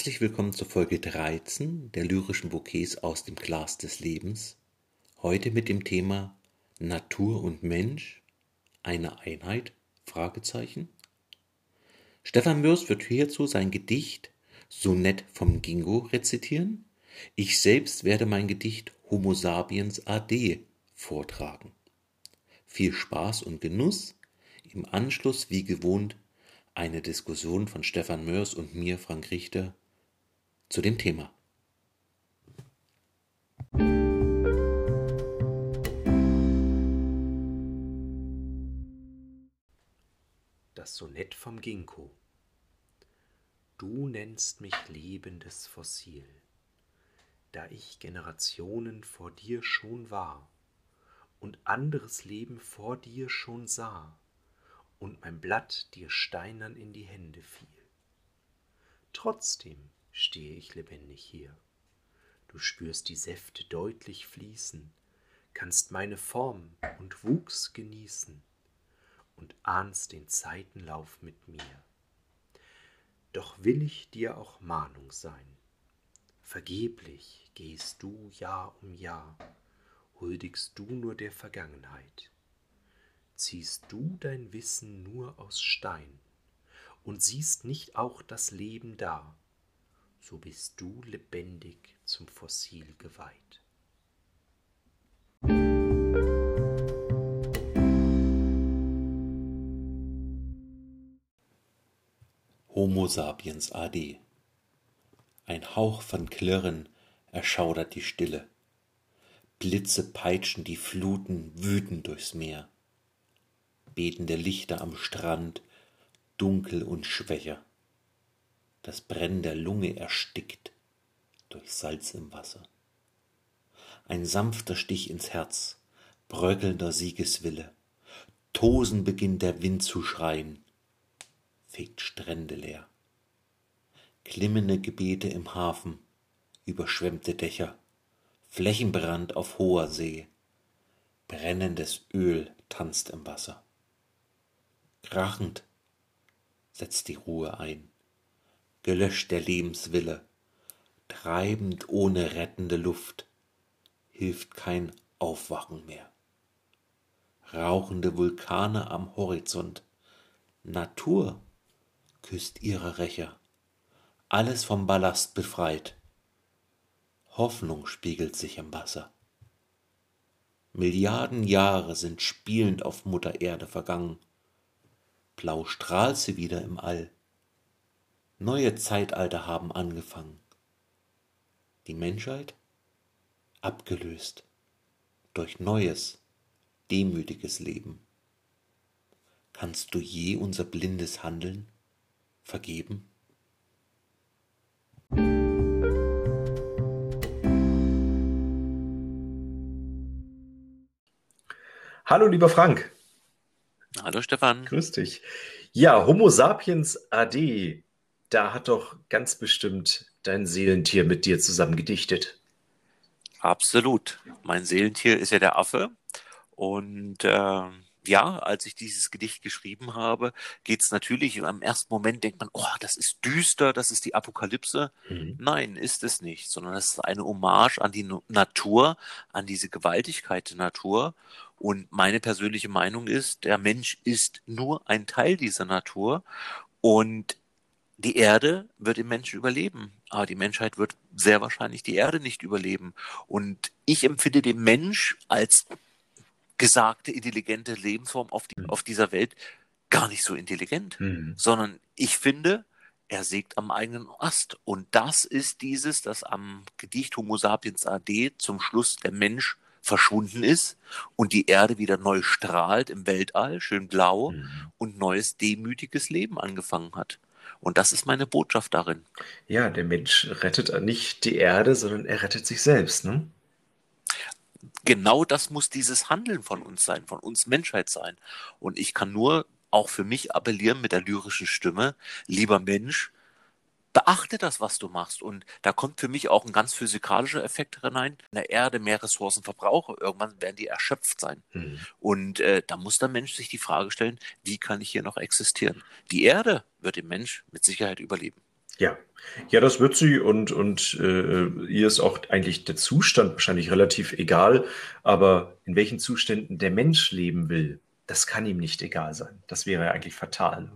Herzlich willkommen zur Folge 13 der lyrischen Bouquets aus dem Glas des Lebens. Heute mit dem Thema Natur und Mensch, eine Einheit? Stefan Mörs wird hierzu sein Gedicht Sonett vom Gingo rezitieren. Ich selbst werde mein Gedicht Homo sapiens AD vortragen. Viel Spaß und Genuss. Im Anschluss, wie gewohnt, eine Diskussion von Stefan Mörs und mir, Frank Richter, zu dem Thema. Das Sonett vom Ginkgo. Du nennst mich lebendes Fossil, da ich Generationen vor dir schon war und anderes Leben vor dir schon sah und mein Blatt dir steinern in die Hände fiel. Trotzdem stehe ich lebendig hier. Du spürst die Säfte deutlich fließen, kannst meine Form und Wuchs genießen und ahnst den Zeitenlauf mit mir. Doch will ich dir auch Mahnung sein. Vergeblich gehst du Jahr um Jahr, huldigst du nur der Vergangenheit ziehst du dein Wissen nur aus Stein und siehst nicht auch das Leben da, so bist du lebendig zum Fossil geweiht. Homo sapiens AD Ein Hauch von Klirren erschaudert die Stille. Blitze peitschen die Fluten wütend durchs Meer betende Lichter am Strand, dunkel und schwächer. Das Brennen der Lunge erstickt durch Salz im Wasser. Ein sanfter Stich ins Herz, bröckelnder Siegeswille. Tosen beginnt der Wind zu schreien, fegt Strände leer. Klimmende Gebete im Hafen, überschwemmte Dächer, Flächenbrand auf hoher See, brennendes Öl tanzt im Wasser. Krachend setzt die Ruhe ein, gelöscht der Lebenswille, treibend ohne rettende Luft, hilft kein Aufwachen mehr. Rauchende Vulkane am Horizont, Natur küsst ihre Rächer, alles vom Ballast befreit. Hoffnung spiegelt sich im Wasser. Milliarden Jahre sind spielend auf Mutter Erde vergangen blau strahlt sie wieder im All. Neue Zeitalter haben angefangen. Die Menschheit abgelöst durch neues, demütiges Leben. Kannst du je unser blindes Handeln vergeben? Hallo, lieber Frank. Hallo Stefan. Grüß dich. Ja, Homo sapiens AD, da hat doch ganz bestimmt dein Seelentier mit dir zusammen gedichtet. Absolut. Mein Seelentier ist ja der Affe. Und äh, ja, als ich dieses Gedicht geschrieben habe, geht es natürlich, im ersten Moment denkt man, oh, das ist düster, das ist die Apokalypse. Mhm. Nein, ist es nicht, sondern es ist eine Hommage an die Natur, an diese Gewaltigkeit der Natur. Und meine persönliche Meinung ist, der Mensch ist nur ein Teil dieser Natur und die Erde wird im Menschen überleben, aber die Menschheit wird sehr wahrscheinlich die Erde nicht überleben. Und ich empfinde den Mensch als gesagte intelligente Lebensform auf, die, mhm. auf dieser Welt gar nicht so intelligent, mhm. sondern ich finde, er sägt am eigenen Ast. Und das ist dieses, das am Gedicht Homo sapiens AD zum Schluss der Mensch verschwunden ist und die Erde wieder neu strahlt im Weltall, schön blau mhm. und neues demütiges Leben angefangen hat. Und das ist meine Botschaft darin. Ja, der Mensch rettet nicht die Erde, sondern er rettet sich selbst, ne? Genau das muss dieses Handeln von uns sein, von uns Menschheit sein. Und ich kann nur auch für mich appellieren mit der lyrischen Stimme, lieber Mensch, beachte das, was du machst. Und da kommt für mich auch ein ganz physikalischer Effekt hinein. In der Erde mehr Ressourcen verbrauche, irgendwann werden die erschöpft sein. Mhm. Und äh, da muss der Mensch sich die Frage stellen, wie kann ich hier noch existieren? Die Erde wird dem Mensch mit Sicherheit überleben. Ja, ja, das wird sie und, und äh, ihr ist auch eigentlich der Zustand wahrscheinlich relativ egal, aber in welchen Zuständen der Mensch leben will, das kann ihm nicht egal sein. Das wäre ja eigentlich fatal.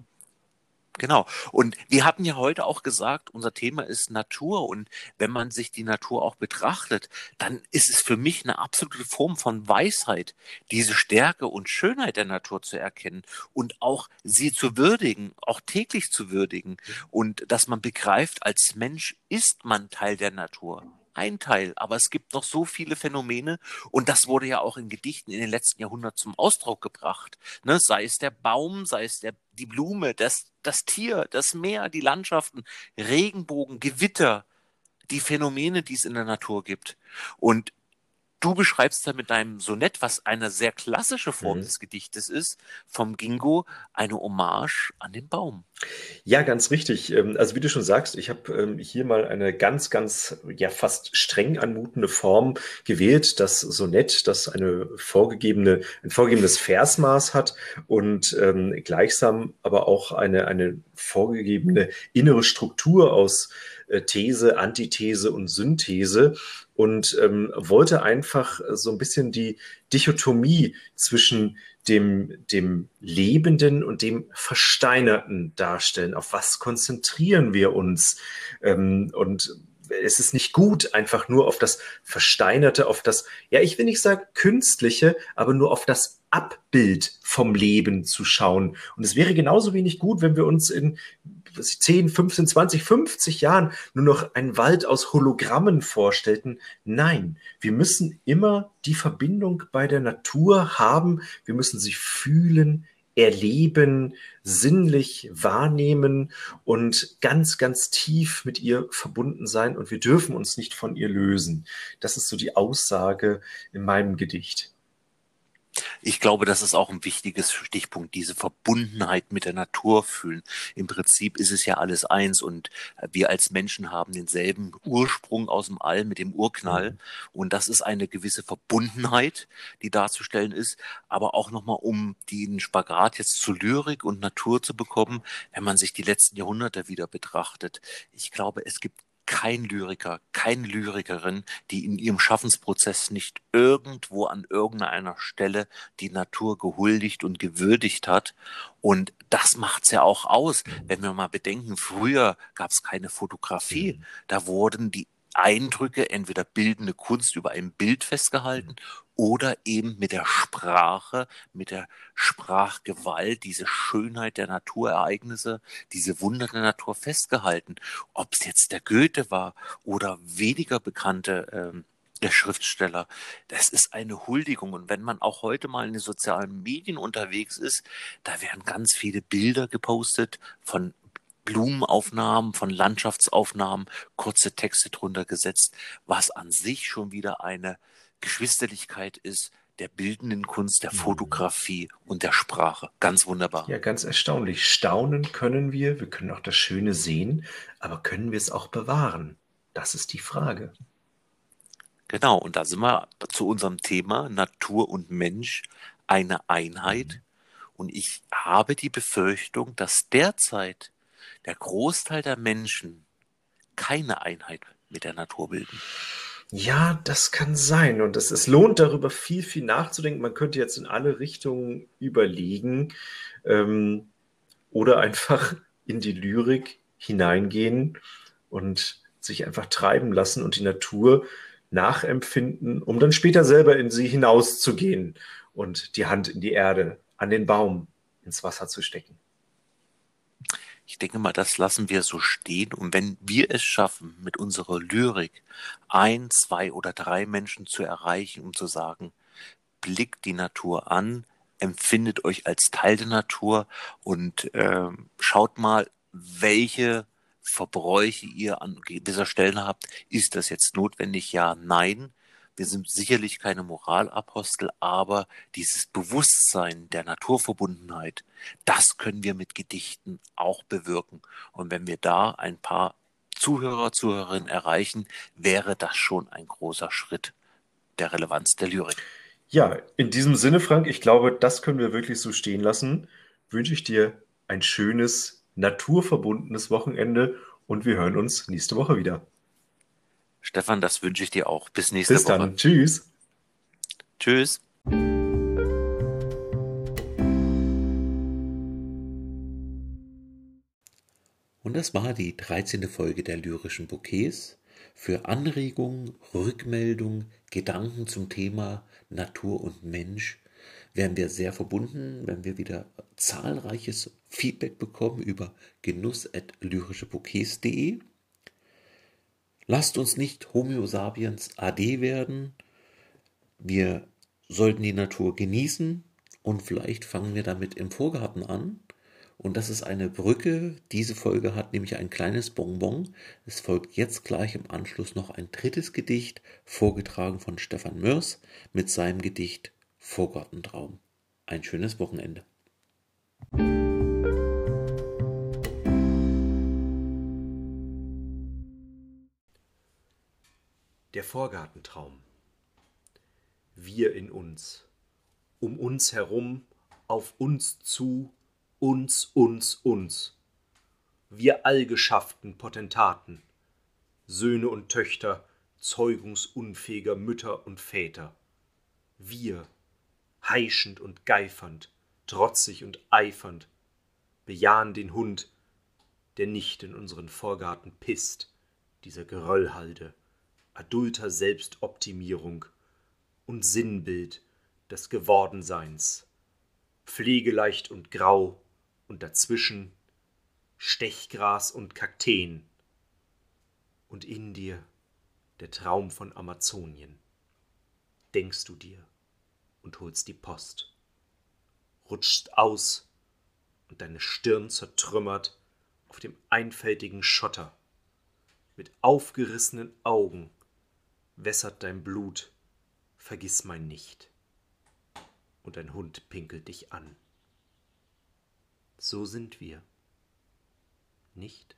Genau. Und wir hatten ja heute auch gesagt, unser Thema ist Natur. Und wenn man sich die Natur auch betrachtet, dann ist es für mich eine absolute Form von Weisheit, diese Stärke und Schönheit der Natur zu erkennen und auch sie zu würdigen, auch täglich zu würdigen. Und dass man begreift, als Mensch ist man Teil der Natur ein Teil, aber es gibt noch so viele Phänomene und das wurde ja auch in Gedichten in den letzten Jahrhunderten zum Ausdruck gebracht. Ne? Sei es der Baum, sei es der, die Blume, das, das Tier, das Meer, die Landschaften, Regenbogen, Gewitter, die Phänomene, die es in der Natur gibt. Und du beschreibst da mit deinem Sonett, was eine sehr klassische Form mhm. des Gedichtes ist, vom Gingo eine Hommage an den Baum. Ja, ganz richtig. Ähm, also wie du schon sagst, ich habe ähm, hier mal eine ganz, ganz, ja fast streng anmutende Form gewählt, das Sonett, das eine vorgegebene, ein vorgegebenes Versmaß hat und ähm, gleichsam aber auch eine, eine vorgegebene innere Struktur aus äh, These, Antithese und Synthese und ähm, wollte einfach so ein bisschen die Dichotomie zwischen dem, dem Lebenden und dem Versteinerten darstellen. Auf was konzentrieren wir uns? Ähm, und es ist nicht gut, einfach nur auf das Versteinerte, auf das, ja, ich will nicht sagen künstliche, aber nur auf das Abbild vom Leben zu schauen. Und es wäre genauso wenig gut, wenn wir uns in 10, 15, 20, 50 Jahren nur noch einen Wald aus Hologrammen vorstellten. Nein, wir müssen immer die Verbindung bei der Natur haben. Wir müssen sie fühlen, erleben, sinnlich wahrnehmen und ganz, ganz tief mit ihr verbunden sein. Und wir dürfen uns nicht von ihr lösen. Das ist so die Aussage in meinem Gedicht. Ich glaube, das ist auch ein wichtiges Stichpunkt, diese Verbundenheit mit der Natur fühlen. Im Prinzip ist es ja alles eins und wir als Menschen haben denselben Ursprung aus dem All mit dem Urknall. Mhm. Und das ist eine gewisse Verbundenheit, die darzustellen ist. Aber auch nochmal, um den Spagat jetzt zu Lyrik und Natur zu bekommen, wenn man sich die letzten Jahrhunderte wieder betrachtet. Ich glaube, es gibt kein Lyriker, keine Lyrikerin, die in ihrem Schaffensprozess nicht irgendwo an irgendeiner Stelle die Natur gehuldigt und gewürdigt hat. Und das macht's ja auch aus. Wenn wir mal bedenken, früher gab es keine Fotografie. Mhm. Da wurden die Eindrücke, entweder bildende Kunst über ein Bild festgehalten oder eben mit der Sprache, mit der Sprachgewalt, diese Schönheit der Naturereignisse, diese Wunder der Natur festgehalten. Ob es jetzt der Goethe war oder weniger bekannte ähm, der Schriftsteller. Das ist eine Huldigung. Und wenn man auch heute mal in den sozialen Medien unterwegs ist, da werden ganz viele Bilder gepostet von Blumenaufnahmen, von Landschaftsaufnahmen, kurze Texte drunter gesetzt, was an sich schon wieder eine Geschwisterlichkeit ist der bildenden Kunst, der mhm. Fotografie und der Sprache. Ganz wunderbar. Ja, ganz erstaunlich. Staunen können wir, wir können auch das Schöne sehen, aber können wir es auch bewahren? Das ist die Frage. Genau, und da sind wir zu unserem Thema Natur und Mensch eine Einheit. Mhm. Und ich habe die Befürchtung, dass derzeit der Großteil der Menschen keine Einheit mit der Natur bilden. Ja, das kann sein. Und es, es lohnt darüber viel, viel nachzudenken. Man könnte jetzt in alle Richtungen überlegen ähm, oder einfach in die Lyrik hineingehen und sich einfach treiben lassen und die Natur nachempfinden, um dann später selber in sie hinauszugehen und die Hand in die Erde, an den Baum, ins Wasser zu stecken. Ich denke mal, das lassen wir so stehen. Und wenn wir es schaffen, mit unserer Lyrik ein, zwei oder drei Menschen zu erreichen, um zu sagen, blickt die Natur an, empfindet euch als Teil der Natur und äh, schaut mal, welche Verbräuche ihr an dieser Stellen habt. Ist das jetzt notwendig? Ja, nein. Wir sind sicherlich keine Moralapostel, aber dieses Bewusstsein der Naturverbundenheit, das können wir mit Gedichten auch bewirken. Und wenn wir da ein paar Zuhörer, Zuhörerinnen erreichen, wäre das schon ein großer Schritt der Relevanz der Lyrik. Ja, in diesem Sinne, Frank, ich glaube, das können wir wirklich so stehen lassen. Wünsche ich dir ein schönes, naturverbundenes Wochenende und wir hören uns nächste Woche wieder. Stefan, das wünsche ich dir auch. Bis nächste Bis Woche. dann. Tschüss. Tschüss. Und das war die 13. Folge der lyrischen Bouquets. Für Anregungen, Rückmeldungen, Gedanken zum Thema Natur und Mensch wären wir sehr verbunden, wenn wir wieder zahlreiches Feedback bekommen über genuss.lyrischebouquets.de. Lasst uns nicht Homo sapiens AD werden. Wir sollten die Natur genießen und vielleicht fangen wir damit im Vorgarten an. Und das ist eine Brücke. Diese Folge hat nämlich ein kleines Bonbon. Es folgt jetzt gleich im Anschluss noch ein drittes Gedicht, vorgetragen von Stefan Mörs mit seinem Gedicht Vorgartentraum. Ein schönes Wochenende. Der Vorgartentraum. Wir in uns, um uns herum, auf uns zu, uns, uns, uns. Wir allgeschafften Potentaten, Söhne und Töchter zeugungsunfähiger Mütter und Väter. Wir, heischend und geifernd, trotzig und eifernd, bejahen den Hund, der nicht in unseren Vorgarten pisst, dieser Geröllhalde adulter Selbstoptimierung und Sinnbild des Gewordenseins, pflegeleicht und grau und dazwischen Stechgras und Kakteen. Und in dir der Traum von Amazonien. Denkst du dir und holst die Post, rutschst aus und deine Stirn zertrümmert auf dem einfältigen Schotter, mit aufgerissenen Augen wässert dein Blut, vergiss mein nicht. Und ein Hund pinkelt dich an. So sind wir, nicht?